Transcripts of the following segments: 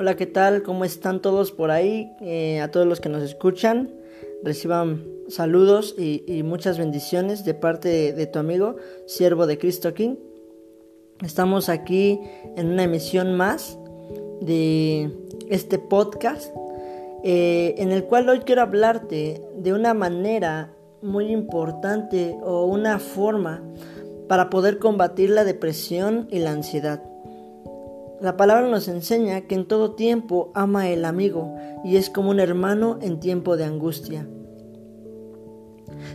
Hola, ¿qué tal? ¿Cómo están todos por ahí? Eh, a todos los que nos escuchan, reciban saludos y, muchas bendiciones de parte de, tu amigo, siervo de Cristo King. Estamos aquí en una emisión más de este podcast, eh, en el cual hoy quiero hablarte de una manera muy importante o una forma para poder combatir la depresión y la ansiedad. La palabra nos enseña que en todo tiempo ama el amigo y es como un hermano en tiempo de angustia.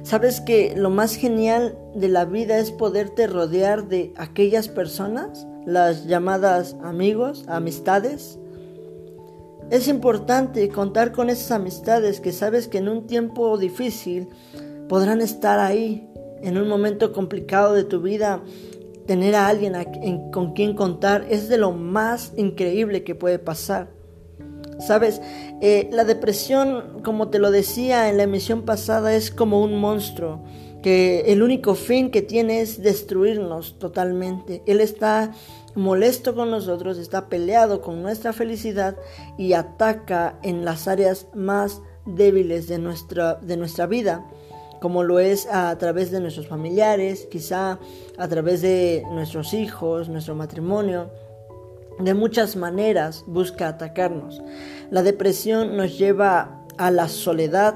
¿Sabes que lo más genial de la vida es poderte rodear de aquellas personas, las llamadas amigos, amistades? Es importante contar con esas amistades que sabes que en un tiempo difícil podrán estar ahí, en un momento complicado de tu vida tener a alguien con quien contar es de lo más increíble que puede pasar. Sabes, eh, la depresión, como te lo decía en la emisión pasada, es como un monstruo que el único fin que tiene es destruirnos totalmente. Él está molesto con nosotros, está peleado con nuestra felicidad y ataca en las áreas más débiles de nuestra, de nuestra vida como lo es a través de nuestros familiares, quizá a través de nuestros hijos, nuestro matrimonio. De muchas maneras busca atacarnos. La depresión nos lleva a la soledad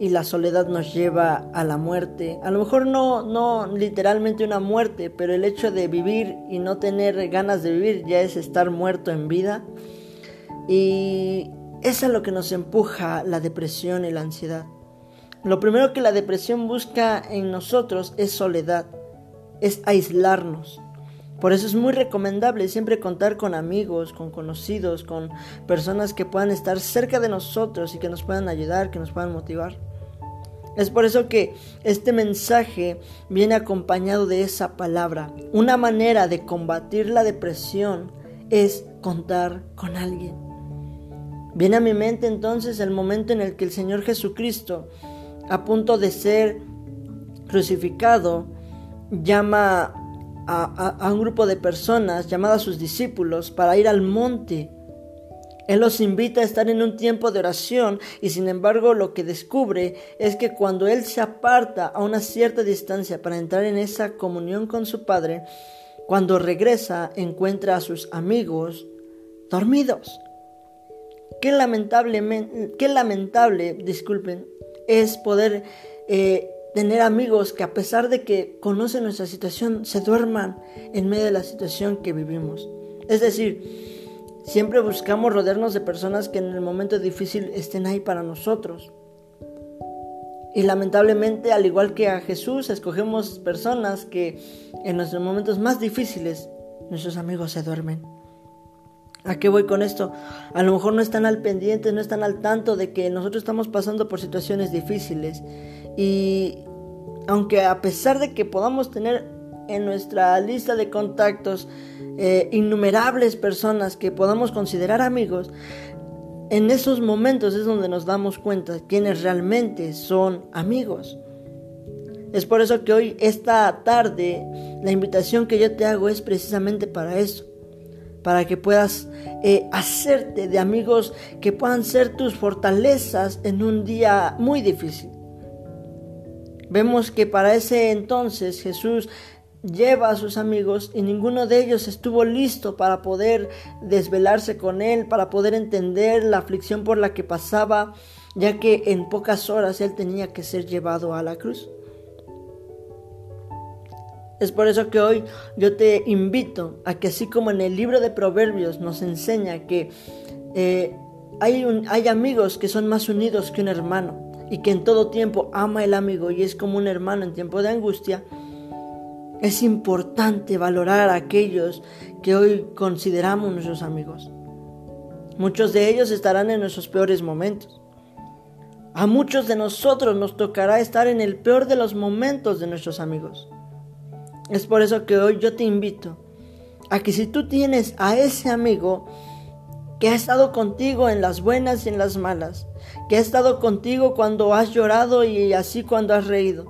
y la soledad nos lleva a la muerte. A lo mejor no, no literalmente una muerte, pero el hecho de vivir y no tener ganas de vivir ya es estar muerto en vida. Y eso es lo que nos empuja la depresión y la ansiedad. Lo primero que la depresión busca en nosotros es soledad, es aislarnos. Por eso es muy recomendable siempre contar con amigos, con conocidos, con personas que puedan estar cerca de nosotros y que nos puedan ayudar, que nos puedan motivar. Es por eso que este mensaje viene acompañado de esa palabra. Una manera de combatir la depresión es contar con alguien. Viene a mi mente entonces el momento en el que el Señor Jesucristo a punto de ser crucificado, llama a, un grupo de personas, llamadas sus discípulos, para ir al monte. Él los invita a estar en un tiempo de oración y sin embargo lo que descubre es que cuando Él se aparta a una cierta distancia para entrar en esa comunión con su Padre, cuando regresa encuentra a sus amigos dormidos. Qué lamentablemente, qué lamentable, disculpen, es poder eh, tener amigos que a pesar de que conocen nuestra situación, se duerman en medio de la situación que vivimos. Es decir, siempre buscamos rodearnos de personas que en el momento difícil estén ahí para nosotros. Y lamentablemente, al igual que a Jesús, escogemos personas que en nuestros momentos más difíciles, nuestros amigos se duermen. ¿A qué voy con esto? A lo mejor no están al pendiente, no están al tanto de que nosotros estamos pasando por situaciones difíciles. Y aunque a pesar de que podamos tener en nuestra lista de contactos eh, innumerables personas que podamos considerar amigos, en esos momentos es donde nos damos cuenta quiénes realmente son amigos. Es por eso que hoy, esta tarde, la invitación que yo te hago es precisamente para eso para que puedas eh, hacerte de amigos que puedan ser tus fortalezas en un día muy difícil. Vemos que para ese entonces Jesús lleva a sus amigos y ninguno de ellos estuvo listo para poder desvelarse con él, para poder entender la aflicción por la que pasaba, ya que en pocas horas él tenía que ser llevado a la cruz. Es por eso que hoy yo te invito a que así como en el libro de Proverbios nos enseña que eh, hay, hay amigos que son más unidos que un hermano y que en todo tiempo ama el amigo y es como un hermano en tiempo de angustia, es importante valorar a aquellos que hoy consideramos nuestros amigos. Muchos de ellos estarán en nuestros peores momentos. A muchos de nosotros nos tocará estar en el peor de los momentos de nuestros amigos. Es por eso que hoy yo te invito a que si tú tienes a ese amigo que ha estado contigo en las buenas y en las malas, que ha estado contigo cuando has llorado y así cuando has reído,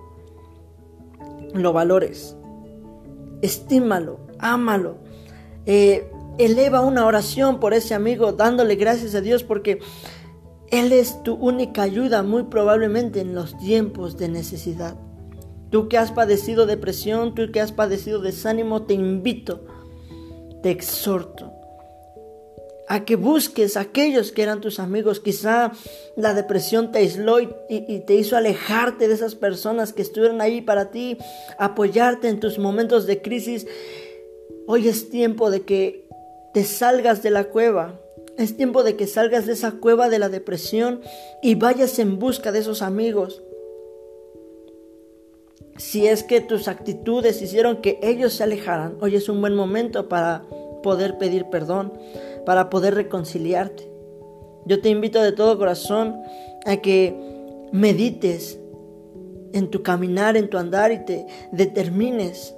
lo valores, estímalo, ámalo, eh, eleva una oración por ese amigo dándole gracias a Dios porque Él es tu única ayuda muy probablemente en los tiempos de necesidad. Tú que has padecido depresión, tú que has padecido desánimo, te invito, te exhorto a que busques a aquellos que eran tus amigos. Quizá la depresión te aisló y, te hizo alejarte de esas personas que estuvieron ahí para ti, apoyarte en tus momentos de crisis. Hoy es tiempo de que te salgas de la cueva. Es tiempo de que salgas de esa cueva de la depresión y vayas en busca de esos amigos. Si es que tus actitudes hicieron que ellos se alejaran, hoy es un buen momento para poder pedir perdón, para poder reconciliarte. Yo te invito de todo corazón a que medites en tu caminar, en tu andar y te determines.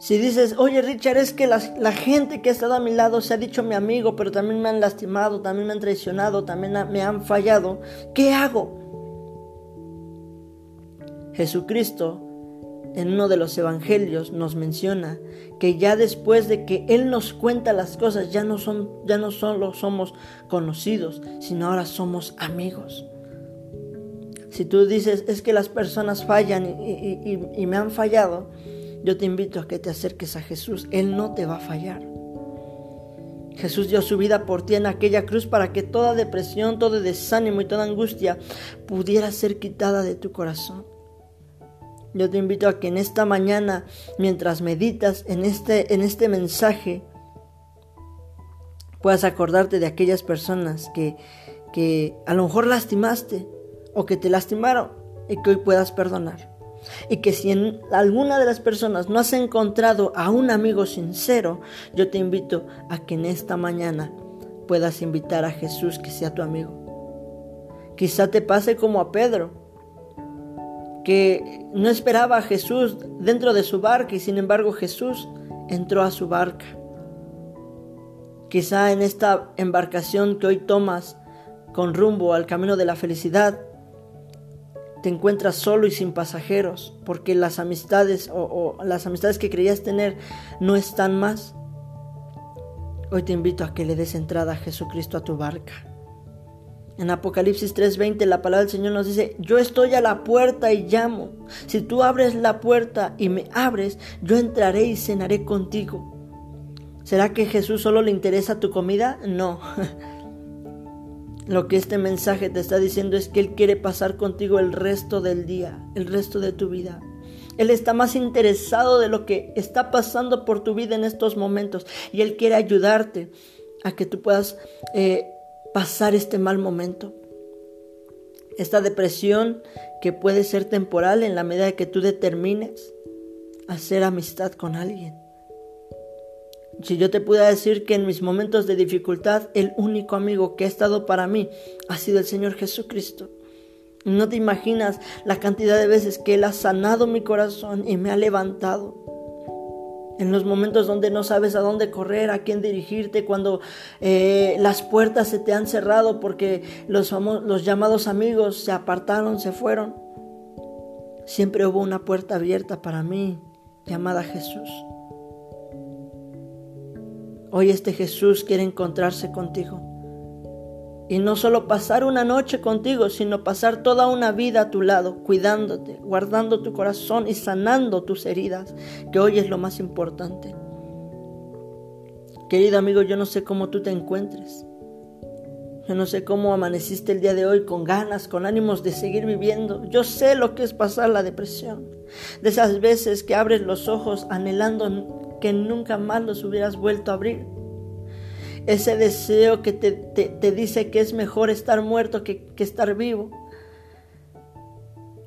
Si dices, oye Richard, es que la, gente que ha estado a mi lado se ha dicho mi amigo, pero también me han lastimado, también me han traicionado, también me han fallado, ¿qué hago? Jesucristo en uno de los evangelios nos menciona que ya después de que él nos cuenta las cosas ya no son ya no solo somos conocidos, sino ahora somos amigos. Si tú dices es que las personas fallan y, y me han fallado, yo te invito a que te acerques a Jesús. Él no te va a fallar. Jesús dio su vida por ti en aquella cruz para que toda depresión, todo desánimo y toda angustia pudiera ser quitada de tu corazón. Yo te invito a que en esta mañana, mientras meditas en este, en este mensaje, puedas acordarte de aquellas personas que, que a lo mejor lastimaste o que te lastimaron y que hoy puedas perdonar. Y que si en alguna de las personas no has encontrado a un amigo sincero, yo te invito a que en esta mañana puedas invitar a Jesús que sea tu amigo. Quizá te pase como a Pedro, que no esperaba a Jesús dentro de su barca y sin embargo Jesús entró a su barca. Quizá en esta embarcación que hoy tomas con rumbo al camino de la felicidad, te encuentras solo y sin pasajeros, porque las amistades o, las amistades que creías tener no están más. Hoy te invito a que le des entrada a Jesucristo a tu barca. En Apocalipsis 3:20 la palabra del Señor nos dice, yo estoy a la puerta y llamo. Si tú abres la puerta y me abres, yo entraré y cenaré contigo. ¿Será que Jesús solo le interesa tu comida? No. Lo que este mensaje te está diciendo es que Él quiere pasar contigo el resto del día, el resto de tu vida. Él está más interesado de lo que está pasando por tu vida en estos momentos y Él quiere ayudarte a que tú puedas eh, pasar este mal momento. Esta depresión que puede ser temporal en la medida que tú determines hacer amistad con alguien. Si yo te pudiera decir que en mis momentos de dificultad el único amigo que ha estado para mí ha sido el Señor Jesucristo. No te imaginas la cantidad de veces que Él ha sanado mi corazón y me ha levantado en los momentos donde no sabes a dónde correr, a quién dirigirte, cuando eh, las puertas se te han cerrado porque los, los llamados amigos se apartaron, se fueron. Siempre hubo una puerta abierta para mí llamada Jesús. Hoy este Jesús quiere encontrarse contigo. Y no solo pasar una noche contigo, sino pasar toda una vida a tu lado, cuidándote, guardando tu corazón y sanando tus heridas, que hoy es lo más importante. Querido amigo, yo no sé cómo tú te encuentres. Yo no sé cómo amaneciste el día de hoy con ganas, con ánimos de seguir viviendo. Yo sé lo que es pasar la depresión. De esas veces que abres los ojos anhelando que nunca más los hubieras vuelto a abrir ese deseo que te, dice que es mejor estar muerto que, que estar vivo.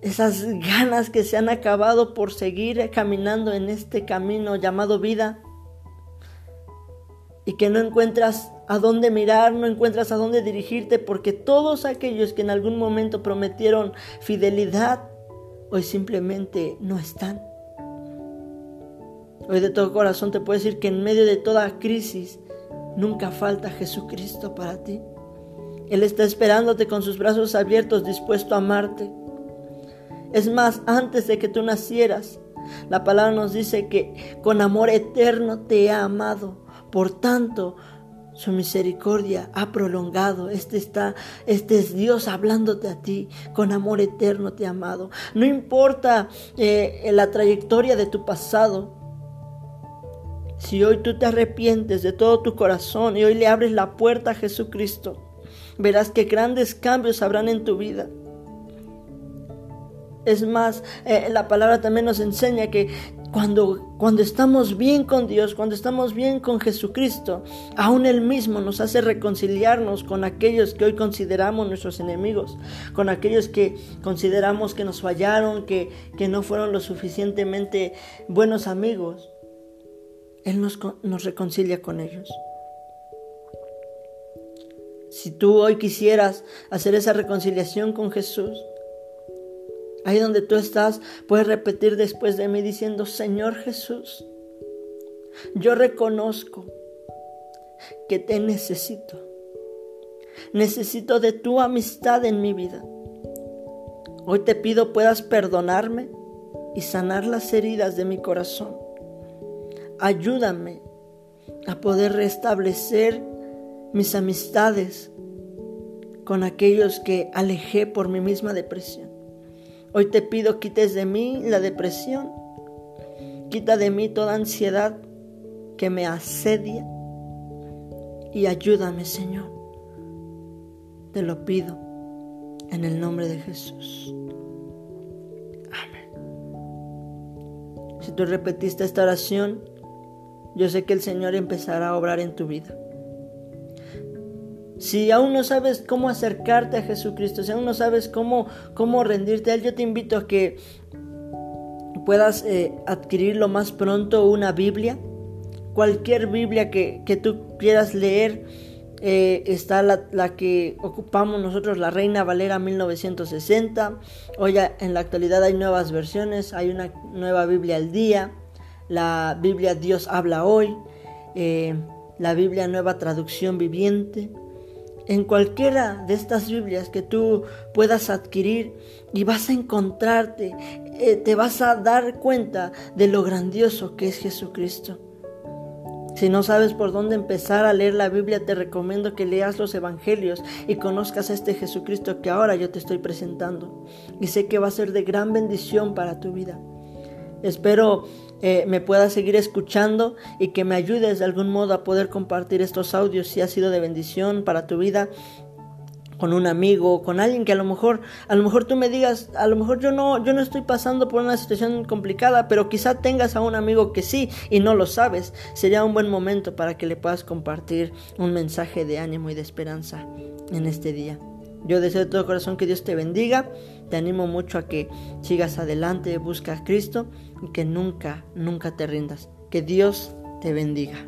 Esas ganas que se han acabado por seguir caminando en este camino llamado vida y que no encuentras a dónde mirar, no encuentras a dónde dirigirte, porque todos aquellos que en algún momento prometieron fidelidad, hoy simplemente no están. Hoy de todo corazón te puedo decir que en medio de toda crisis, Nunca falta Jesucristo para ti. Él está esperándote con sus brazos abiertos, dispuesto a amarte. Es más, antes de que tú nacieras, la palabra nos dice que con amor eterno te ha amado. Por tanto, su misericordia ha prolongado. Este está, este es Dios hablándote a ti con amor eterno te ha amado. No importa eh, la trayectoria de tu pasado. Si hoy tú te arrepientes de todo tu corazón y hoy le abres la puerta a Jesucristo, verás que grandes cambios habrán en tu vida. Es más, eh, la palabra también nos enseña que cuando, cuando estamos bien con Dios, cuando estamos bien con Jesucristo, aún Él mismo nos hace reconciliarnos con aquellos que hoy consideramos nuestros enemigos, con aquellos que consideramos que nos fallaron, que, que no fueron lo suficientemente buenos amigos. Él nos, nos reconcilia con ellos. Si tú hoy quisieras hacer esa reconciliación con Jesús, Ahí donde tú estás, puedes repetir después de mí diciendo, Señor Jesús, yo reconozco que te necesito. Necesito de tu amistad en mi vida. Hoy te pido puedas perdonarme y sanar las heridas de mi corazón. Ayúdame a poder restablecer mis amistades con aquellos que alejé por mi misma depresión. Hoy te pido quites de mí la depresión, quita de mí toda ansiedad que me asedia y ayúdame Señor. Te lo pido en el nombre de Jesús. Amén. Si tú repetiste esta oración, yo sé que el Señor empezará a obrar en tu vida. Si aún no sabes cómo acercarte a Jesucristo, si aún no sabes cómo, cómo rendirte a Él, yo te invito a que puedas eh, adquirir lo más pronto una Biblia. Cualquier Biblia que, tú quieras leer, eh, está la, la, que ocupamos nosotros, la Reina Valera 1960. Hoy en la actualidad hay nuevas versiones, hay una nueva Biblia al día, la Biblia Dios habla hoy, eh, la Biblia Nueva Traducción Viviente en cualquiera de estas Biblias que tú puedas adquirir y vas a encontrarte, eh, te vas a dar cuenta de lo grandioso que es Jesucristo. Si no sabes por dónde empezar a leer la Biblia, te recomiendo que leas los Evangelios y conozcas a este Jesucristo que ahora yo te estoy presentando. Y sé que va a ser de gran bendición para tu vida. Espero eh, me puedas seguir escuchando y que me ayudes de algún modo a poder compartir estos audios si ha sido de bendición para tu vida con un amigo, con alguien que a lo mejor, a lo mejor tú me digas, a lo mejor yo no, yo no estoy pasando por una situación complicada, pero quizá tengas a un amigo que sí y no lo sabes. Sería un buen momento para que le puedas compartir un mensaje de ánimo y de esperanza en este día. Yo deseo de todo corazón que Dios te bendiga. Te animo mucho a que sigas adelante, busca a Cristo y que nunca, nunca te rindas. Que Dios te bendiga.